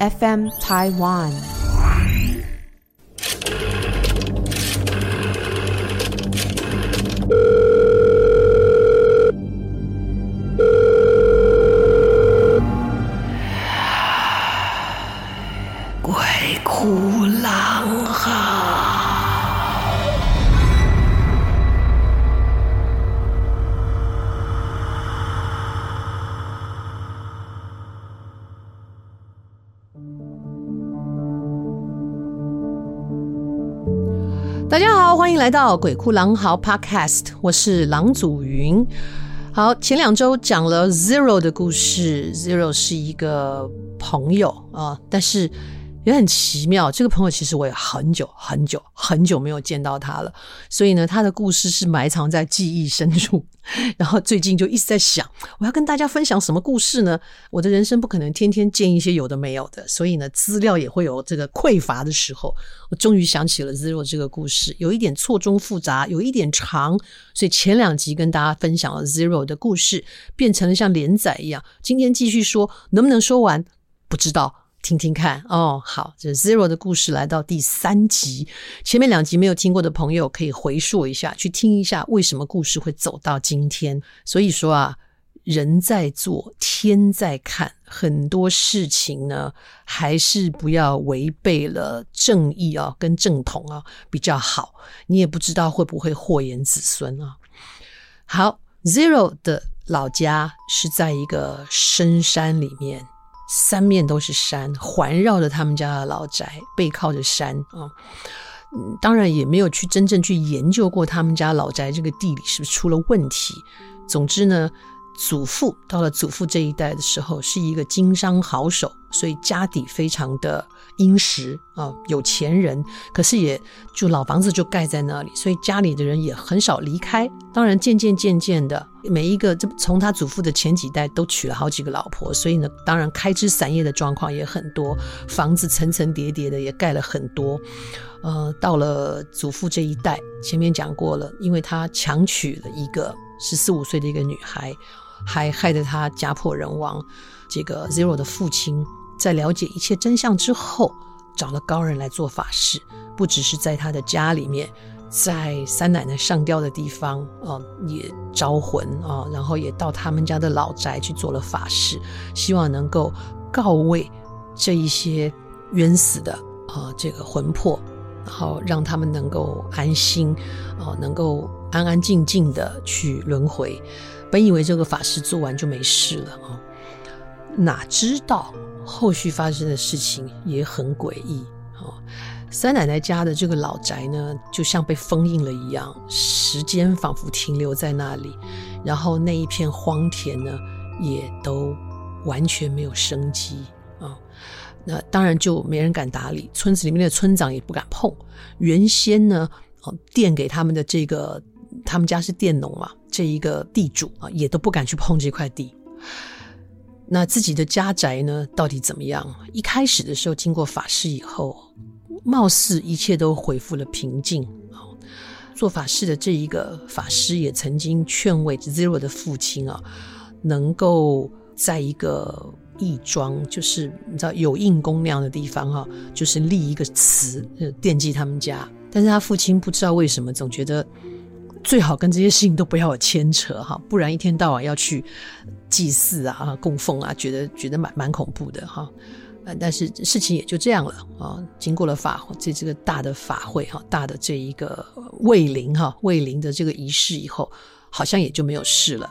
FM Taiwan。大家好，欢迎来到鬼哭狼嚎 Podcast，我是狼祖云。好，前两周讲了 Zero 的故事，Zero 是一个朋友啊，但是。也很奇妙，这个朋友其实我也很久很久很久没有见到他了，所以呢，他的故事是埋藏在记忆深处。然后最近就一直在想，我要跟大家分享什么故事呢？我的人生不可能天天见一些有的没有的，所以呢，资料也会有这个匮乏的时候。我终于想起了 Zero 这个故事，有一点错综复杂，有一点长，所以前两集跟大家分享了 Zero 的故事，变成了像连载一样。今天继续说，能不能说完？不知道。听听看哦，好，这 Zero 的故事来到第三集，前面两集没有听过的朋友可以回溯一下，去听一下为什么故事会走到今天。所以说啊，人在做，天在看，很多事情呢，还是不要违背了正义啊，跟正统啊比较好。你也不知道会不会祸延子孙啊。好，Zero 的老家是在一个深山里面。三面都是山，环绕着他们家的老宅，背靠着山啊。当然也没有去真正去研究过他们家老宅这个地理是不是出了问题。总之呢，祖父到了祖父这一代的时候，是一个经商好手，所以家底非常的殷实啊，有钱人。可是也就老房子就盖在那里，所以家里的人也很少离开。当然，渐渐渐渐的，每一个这从他祖父的前几代都娶了好几个老婆，所以呢，当然开枝散叶的状况也很多，房子层层叠叠的也盖了很多。呃，到了祖父这一代，前面讲过了，因为他强娶了一个十四五岁的一个女孩。还害得他家破人亡。这个 Zero 的父亲在了解一切真相之后，找了高人来做法事，不只是在他的家里面，在三奶奶上吊的地方啊、也招魂啊、然后也到他们家的老宅去做了法事，希望能够告慰这一些冤死的啊、这个魂魄，然后让他们能够安心啊、能够安安静静的去轮回。本以为这个法事做完就没事了啊，哪知道后续发生的事情也很诡异啊！三奶奶家的这个老宅呢，就像被封印了一样，时间仿佛停留在那里，然后那一片荒田呢，也都完全没有生机啊！那当然就没人敢打理，村子里面的村长也不敢碰。原先呢，哦，垫给他们的这个。他们家是佃农嘛，这一个地主啊，也都不敢去碰这块地。那自己的家宅呢，到底怎么样？一开始的时候，经过法事以后，貌似一切都恢复了平静。做法事的这一个法师也曾经劝慰 Zero 的父亲啊，能够在一个义庄，就是你知道有应公那样的地方哈，就是立一个祠，惦记他们家。但是他父亲不知道为什么，总觉得。最好跟这些事情都不要有牵扯哈，不然一天到晚要去祭祀啊、供奉啊，觉得觉得蛮蛮恐怖的哈。但是事情也就这样了啊。经过了法这这个大的法会哈，大的这一个慰灵哈、慰灵的这个仪式以后，好像也就没有事了。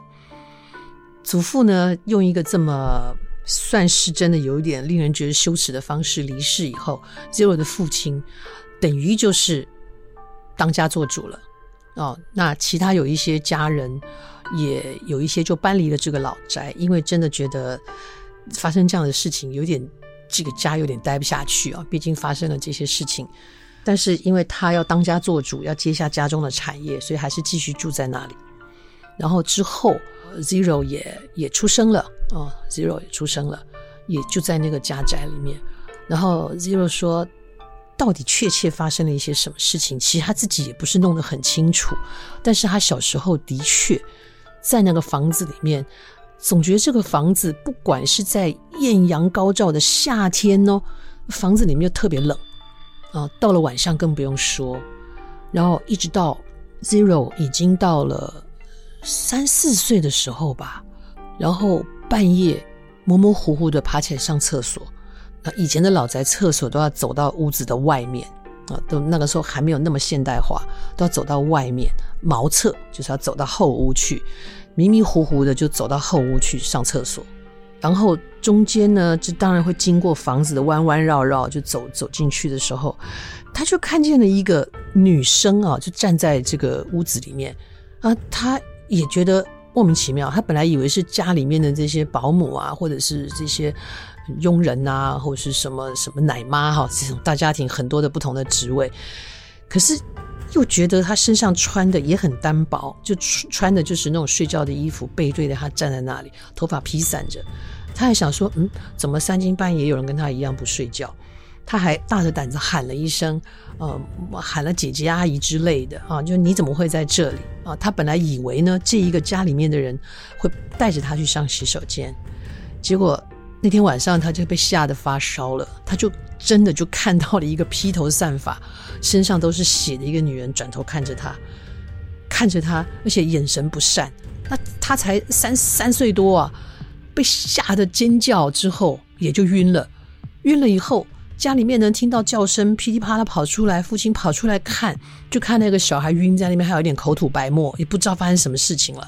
祖父呢，用一个这么算是真的有一点令人觉得羞耻的方式离世以后，Zero 的父亲等于就是当家做主了。哦，那其他有一些家人，也有一些就搬离了这个老宅，因为真的觉得发生这样的事情，有点这个家有点待不下去啊。毕竟发生了这些事情，但是因为他要当家做主，要接下家中的产业，所以还是继续住在那里。然后之后，Zero 也也出生了哦，Zero 也出生了，也就在那个家宅里面。然后 Zero 说。到底确切发生了一些什么事情？其实他自己也不是弄得很清楚。但是他小时候的确在那个房子里面总觉得这个房子不管是在艳阳高照的夏天哦，房子里面又特别冷啊，到了晚上更不用说。然后一直到 Zero 已经到了三四岁的时候吧，然后半夜模模糊糊的爬起来上厕所。那以前的老宅厕所都要走到屋子的外面啊，都那个时候还没有那么现代化，都要走到外面茅厕，就是要走到后屋去，迷迷糊糊的就走到后屋去上厕所。然后中间呢，这当然会经过房子的弯弯绕绕，就走走进去的时候，他就看见了一个女生啊，就站在这个屋子里面啊，他也觉得莫名其妙。他本来以为是家里面的这些保姆啊，或者是这些佣人啊，或者是什么什么奶妈哈，这种大家庭很多的不同的职位，可是又觉得他身上穿的也很单薄，就穿的就是那种睡觉的衣服，背对着他站在那里，头发披散着。他还想说，嗯，怎么三更半夜有人跟他一样不睡觉？他还大着胆子喊了一声，呃，喊了姐姐阿姨之类的啊，就你怎么会在这里啊？他本来以为呢，这一个家里面的人会带着他去上洗手间，结果那天晚上他就被吓得发烧了，他就真的就看到了一个披头散发、身上都是血的一个女人转头看着他，看着他，而且眼神不善。那他才三三岁多啊。被吓得尖叫之后，也就晕了。晕了以后，家里面能听到叫声，噼里啪啦跑出来。父亲跑出来看，就看那个小孩晕在那边，还有一点口吐白沫，也不知道发生什么事情了。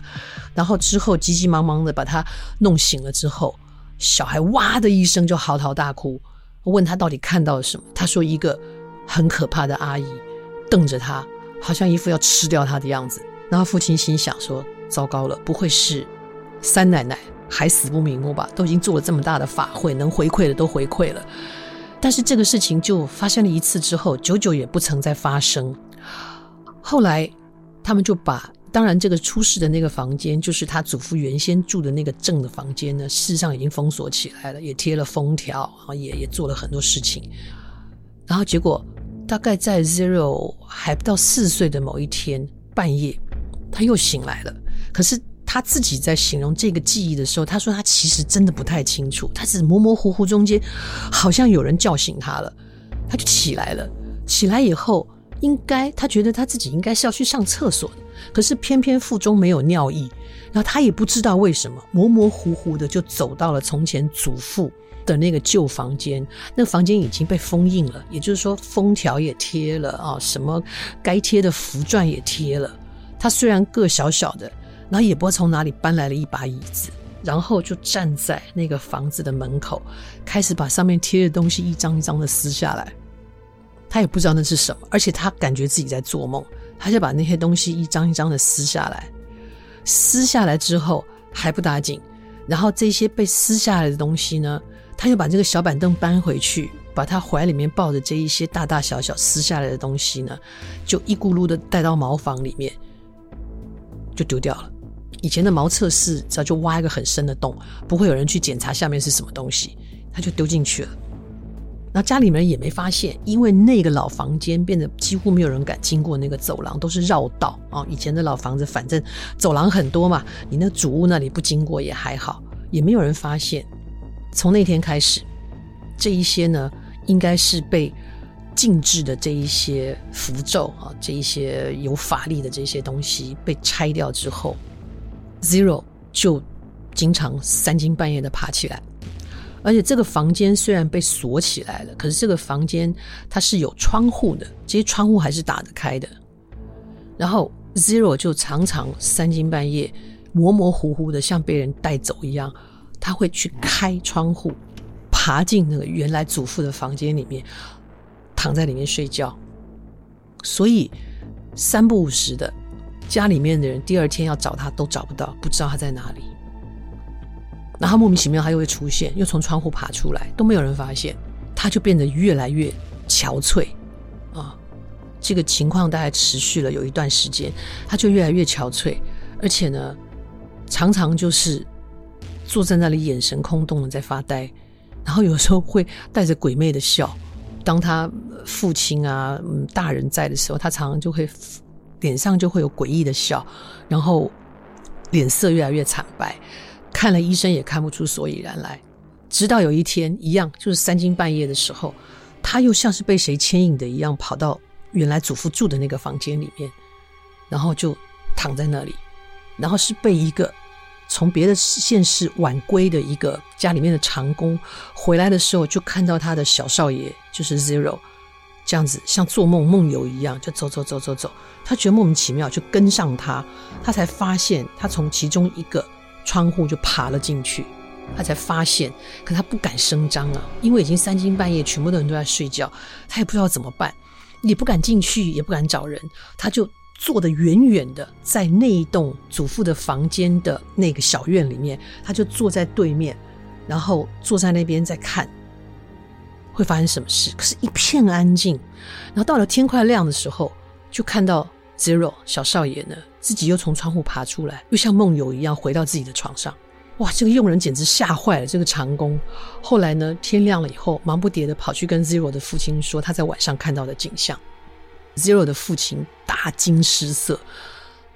然后之后急急忙忙的把他弄醒了之后，小孩哇的一声就嚎啕大哭。问他到底看到了什么，他说一个很可怕的阿姨瞪着他，好像一副要吃掉他的样子。然后父亲心想说：糟糕了，不会是三奶奶？还死不瞑目吧？都已经做了这么大的法会，能回馈的都回馈了。但是这个事情就发生了一次之后，久久也不曾再发生。后来他们就把，当然这个出事的那个房间，就是他祖父原先住的那个正的房间呢，事实上已经封锁起来了，也贴了封条然后，也也做了很多事情。然后结果大概在 Zero 还不到四岁的某一天半夜，他又醒来了。可是。他自己在形容这个记忆的时候，他说他其实真的不太清楚，他只模模糊糊中间好像有人叫醒他了，他就起来了。起来以后，应该他觉得他自己应该是要去上厕所的，可是偏偏腹中没有尿意，然后他也不知道为什么，模模糊糊的就走到了从前祖父的那个旧房间。那个房间已经被封印了，也就是说封条也贴了啊，什么该贴的符篆也贴了。他虽然个小小的。然后也不知道从哪里搬来了一把椅子，然后就站在那个房子的门口，开始把上面贴的东西一张一张的撕下来。他也不知道那是什么，而且他感觉自己在做梦。他就把那些东西一张一张的撕下来，撕下来之后还不打紧，然后这些被撕下来的东西呢，他又把这个小板凳搬回去，把他怀里面抱着这一些大大小小撕下来的东西呢，就一咕噜的带到茅房里面，就丢掉了。以前的茅厕是，只要就挖一个很深的洞，不会有人去检查下面是什么东西，他就丢进去了。那家里面也没发现，因为那个老房间变得几乎没有人敢经过那个走廊，都是绕道啊。以前的老房子，反正走廊很多嘛，你那主屋那里不经过也还好，也没有人发现。从那天开始，这一些呢，应该是被禁制的这一些符咒啊，这一些有法力的这些东西被拆掉之后。Zero 就经常三更半夜的爬起来，而且这个房间虽然被锁起来了，可是这个房间它是有窗户的，这些窗户还是打得开的。然后 Zero 就常常三更半夜模模糊糊的像被人带走一样，他会去开窗户，爬进那个原来祖父的房间里面，躺在里面睡觉。所以三不五时的。家里面的人第二天要找他都找不到，不知道他在哪里。然后莫名其妙他又会出现，又从窗户爬出来，都没有人发现。他就变得越来越憔悴啊！这个情况大概持续了有一段时间，他就越来越憔悴，而且呢，常常就是坐在那里，眼神空洞的在发呆，然后有时候会带着鬼魅的笑。当他父亲啊、大人在的时候，他常常就会。脸上就会有诡异的笑，然后脸色越来越惨白，看了医生也看不出所以然来。直到有一天，一样就是三更半夜的时候，他又像是被谁牵引的一样，跑到原来祖父住的那个房间里面，然后就躺在那里，然后是被一个从别的县市晚归的一个家里面的长工回来的时候，就看到他的小少爷就是 Zero 这样子像做梦梦游一样，就走走走走走，他觉得莫名其妙，就跟上他，他才发现他从其中一个窗户就爬了进去。他才发现，可他不敢声张啊，因为已经三更半夜，全部的人都在睡觉，他也不知道怎么办，也不敢进去，也不敢找人，他就坐得远远的，在那一栋祖父的房间的那个小院里面，他就坐在对面，然后坐在那边在看，会发生什么事？可是，一片安静。然后到了天快亮的时候，就看到 Zero 小少爷呢，自己又从窗户爬出来，又像梦游一样回到自己的床上。哇，这个佣人简直吓坏了。这个长工后来呢，天亮了以后，忙不迭的跑去跟 Zero 的父亲说他在晚上看到的景象。Zero 的父亲大惊失色，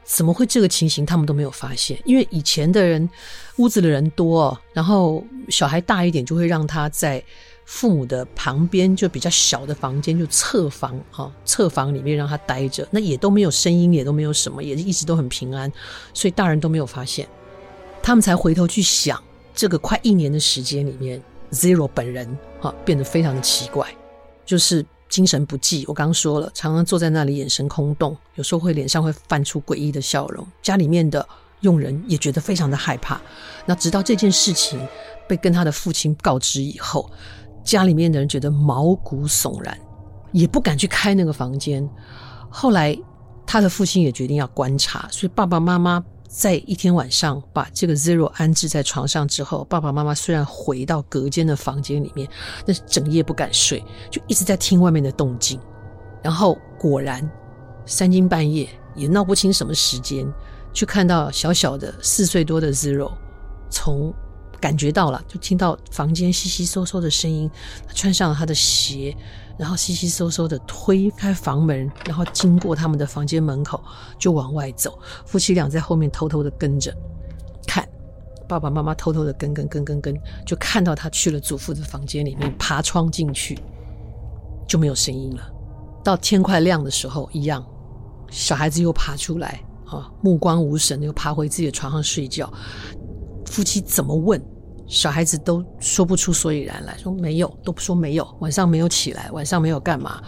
怎么会这个情形？他们都没有发现，因为以前的人屋子的人多，然后小孩大一点就会让他在父母的旁边，就比较小的房间，就侧房哈，侧房里面让他待着，那也都没有声音，也都没有什么，也一直都很平安，所以大人都没有发现。他们才回头去想，这个快一年的时间里面，Zero 本人哈变得非常的奇怪，就是精神不济。我刚刚说了，常常坐在那里，眼神空洞，有时候会脸上会泛出诡异的笑容。家里面的佣人也觉得非常的害怕。那直到这件事情被跟他的父亲告知以后，家里面的人觉得毛骨悚然，也不敢去开那个房间。后来他的父亲也决定要观察，所以爸爸妈妈。在一天晚上，把这个 Zero 安置在床上之后，爸爸妈妈虽然回到隔间的房间里面，但是整夜不敢睡，就一直在听外面的动静。然后果然，三更半夜也闹不清什么时间，就看到小小的四岁多的 Zero 从感觉到了，就听到房间窸窸窣窣的声音，他穿上了他的鞋。然后窸窸窣窣的推开房门，然后经过他们的房间门口就往外走。夫妻俩在后面偷偷的跟着看，爸爸妈妈偷偷的跟跟跟跟跟，就看到他去了祖父的房间里面，爬窗进去，就没有声音了。到天快亮的时候，一样，小孩子又爬出来啊，目光无神，又爬回自己的床上睡觉。夫妻怎么问？小孩子都说不出所以然来，说没有，都不说没有，晚上没有起来，晚上没有干嘛，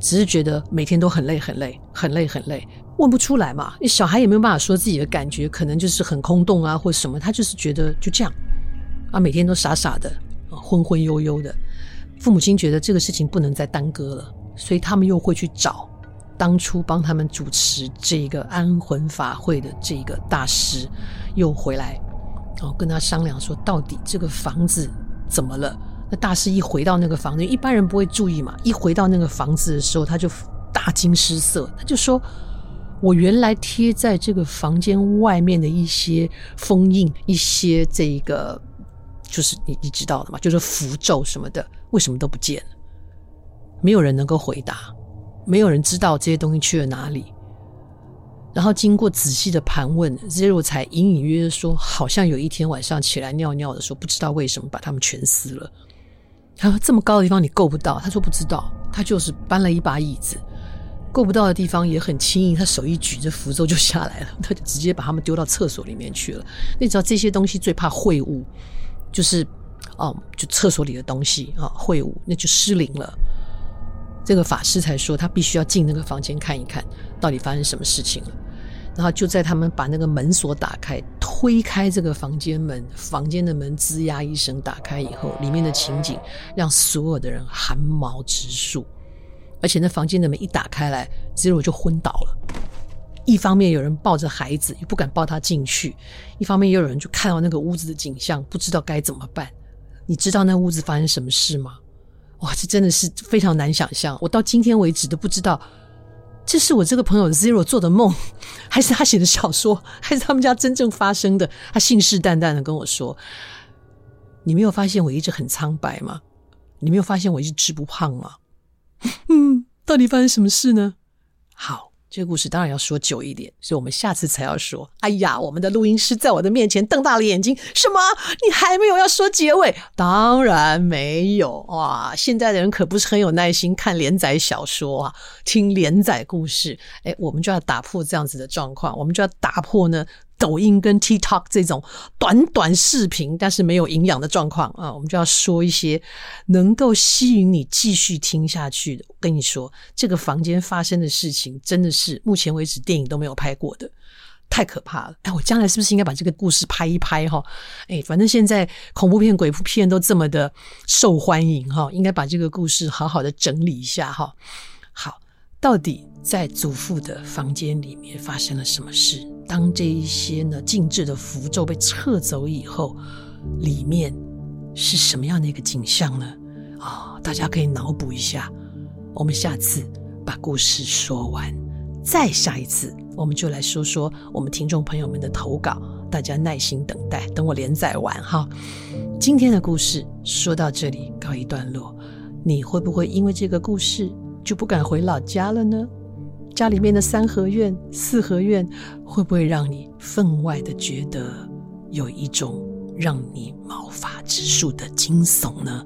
只是觉得每天都很累很累很累很累，问不出来嘛。小孩也没有办法说自己的感觉，可能就是很空洞啊，或者什么，他就是觉得就这样啊，每天都傻傻的，昏昏悠悠的。父母亲觉得这个事情不能再耽搁了，所以他们又会去找当初帮他们主持这个安魂法会的这个大师，又回来。然后，跟他商量说，到底这个房子怎么了？那大师一回到那个房子，一般人不会注意嘛。一回到那个房子的时候，他就大惊失色，他就说：“我原来贴在这个房间外面的一些封印，一些这个就是你你知道的嘛，就是符咒什么的，为什么都不见了？没有人能够回答，没有人知道这些东西去了哪里。”然后经过仔细的盘问，Zero 才隐隐约约说，好像有一天晚上起来尿尿的时候，不知道为什么把它们全撕了。他说这么高的地方你够不到，他说不知道，他就是搬了一把椅子，够不到的地方也很轻易，他手一举，这符咒就下来了，他就直接把它们丢到厕所里面去了。你知道这些东西最怕秽物，就是哦，就厕所里的东西啊，秽物那就失灵了。这个法师才说，他必须要进那个房间看一看，到底发生什么事情了。然后就在他们把那个门锁打开，推开这个房间门，房间的门吱呀一声打开以后，里面的情景让所有的人寒毛直竖。而且那房间的门一打开来，Zero 就昏倒了。一方面有人抱着孩子，又不敢抱他进去；一方面又有人就看到那个屋子的景象，不知道该怎么办。你知道那屋子发生什么事吗？哇，这真的是非常难想象。我到今天为止都不知道，这是我这个朋友 Zero 做的梦，还是他写的小说，还是他们家真正发生的？他信誓旦旦的跟我说：“你没有发现我一直很苍白吗？你没有发现我一直吃不胖吗？” 嗯，到底发生什么事呢？好，这个故事当然要说久一点，所以我们下次才要说。哎呀，我们的录音师在我的面前瞪大了眼睛，什么？你还没有要说结尾？当然没有哇！现在的人可不是很有耐心看连载小说啊，听连载故事。哎，我们就要打破这样子的状况，我们就要打破呢。抖音跟 TikTok 这种短短视频，但是没有营养的状况啊，我们就要说一些能够吸引你继续听下去的。我跟你说，这个房间发生的事情，真的是目前为止电影都没有拍过的，太可怕了。哎，我将来是不是应该把这个故事拍一拍哈？哎，反正现在恐怖片、鬼片都这么的受欢迎哈，应该把这个故事好好的整理一下哈。好，到底在祖父的房间里面发生了什么事？当这一些呢静置的符咒被撤走以后，里面是什么样的一个景象呢？啊、大家可以脑补一下。我们下次把故事说完，再下一次我们就来说说我们听众朋友们的投稿。大家耐心等待，等我连载完哈。今天的故事说到这里告一段落，你会不会因为这个故事就不敢回老家了呢？家里面的三合院、四合院，会不会让你分外的觉得有一种让你毛发直竖的惊悚呢？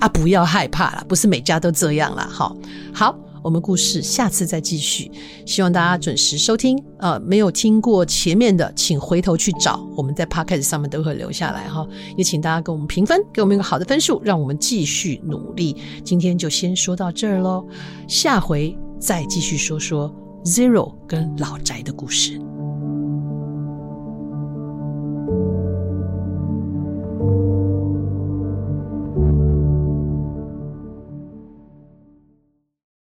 啊，不要害怕啦，不是每家都这样啦。好，好，我们故事下次再继续，希望大家准时收听。呃，没有听过前面的，请回头去找，我们在 Podcast 上面都会留下来哈。也请大家给我们评分，给我们一个好的分数，让我们继续努力。今天就先说到这儿喽，下回。再继续说说 Zero 跟老宅的故事。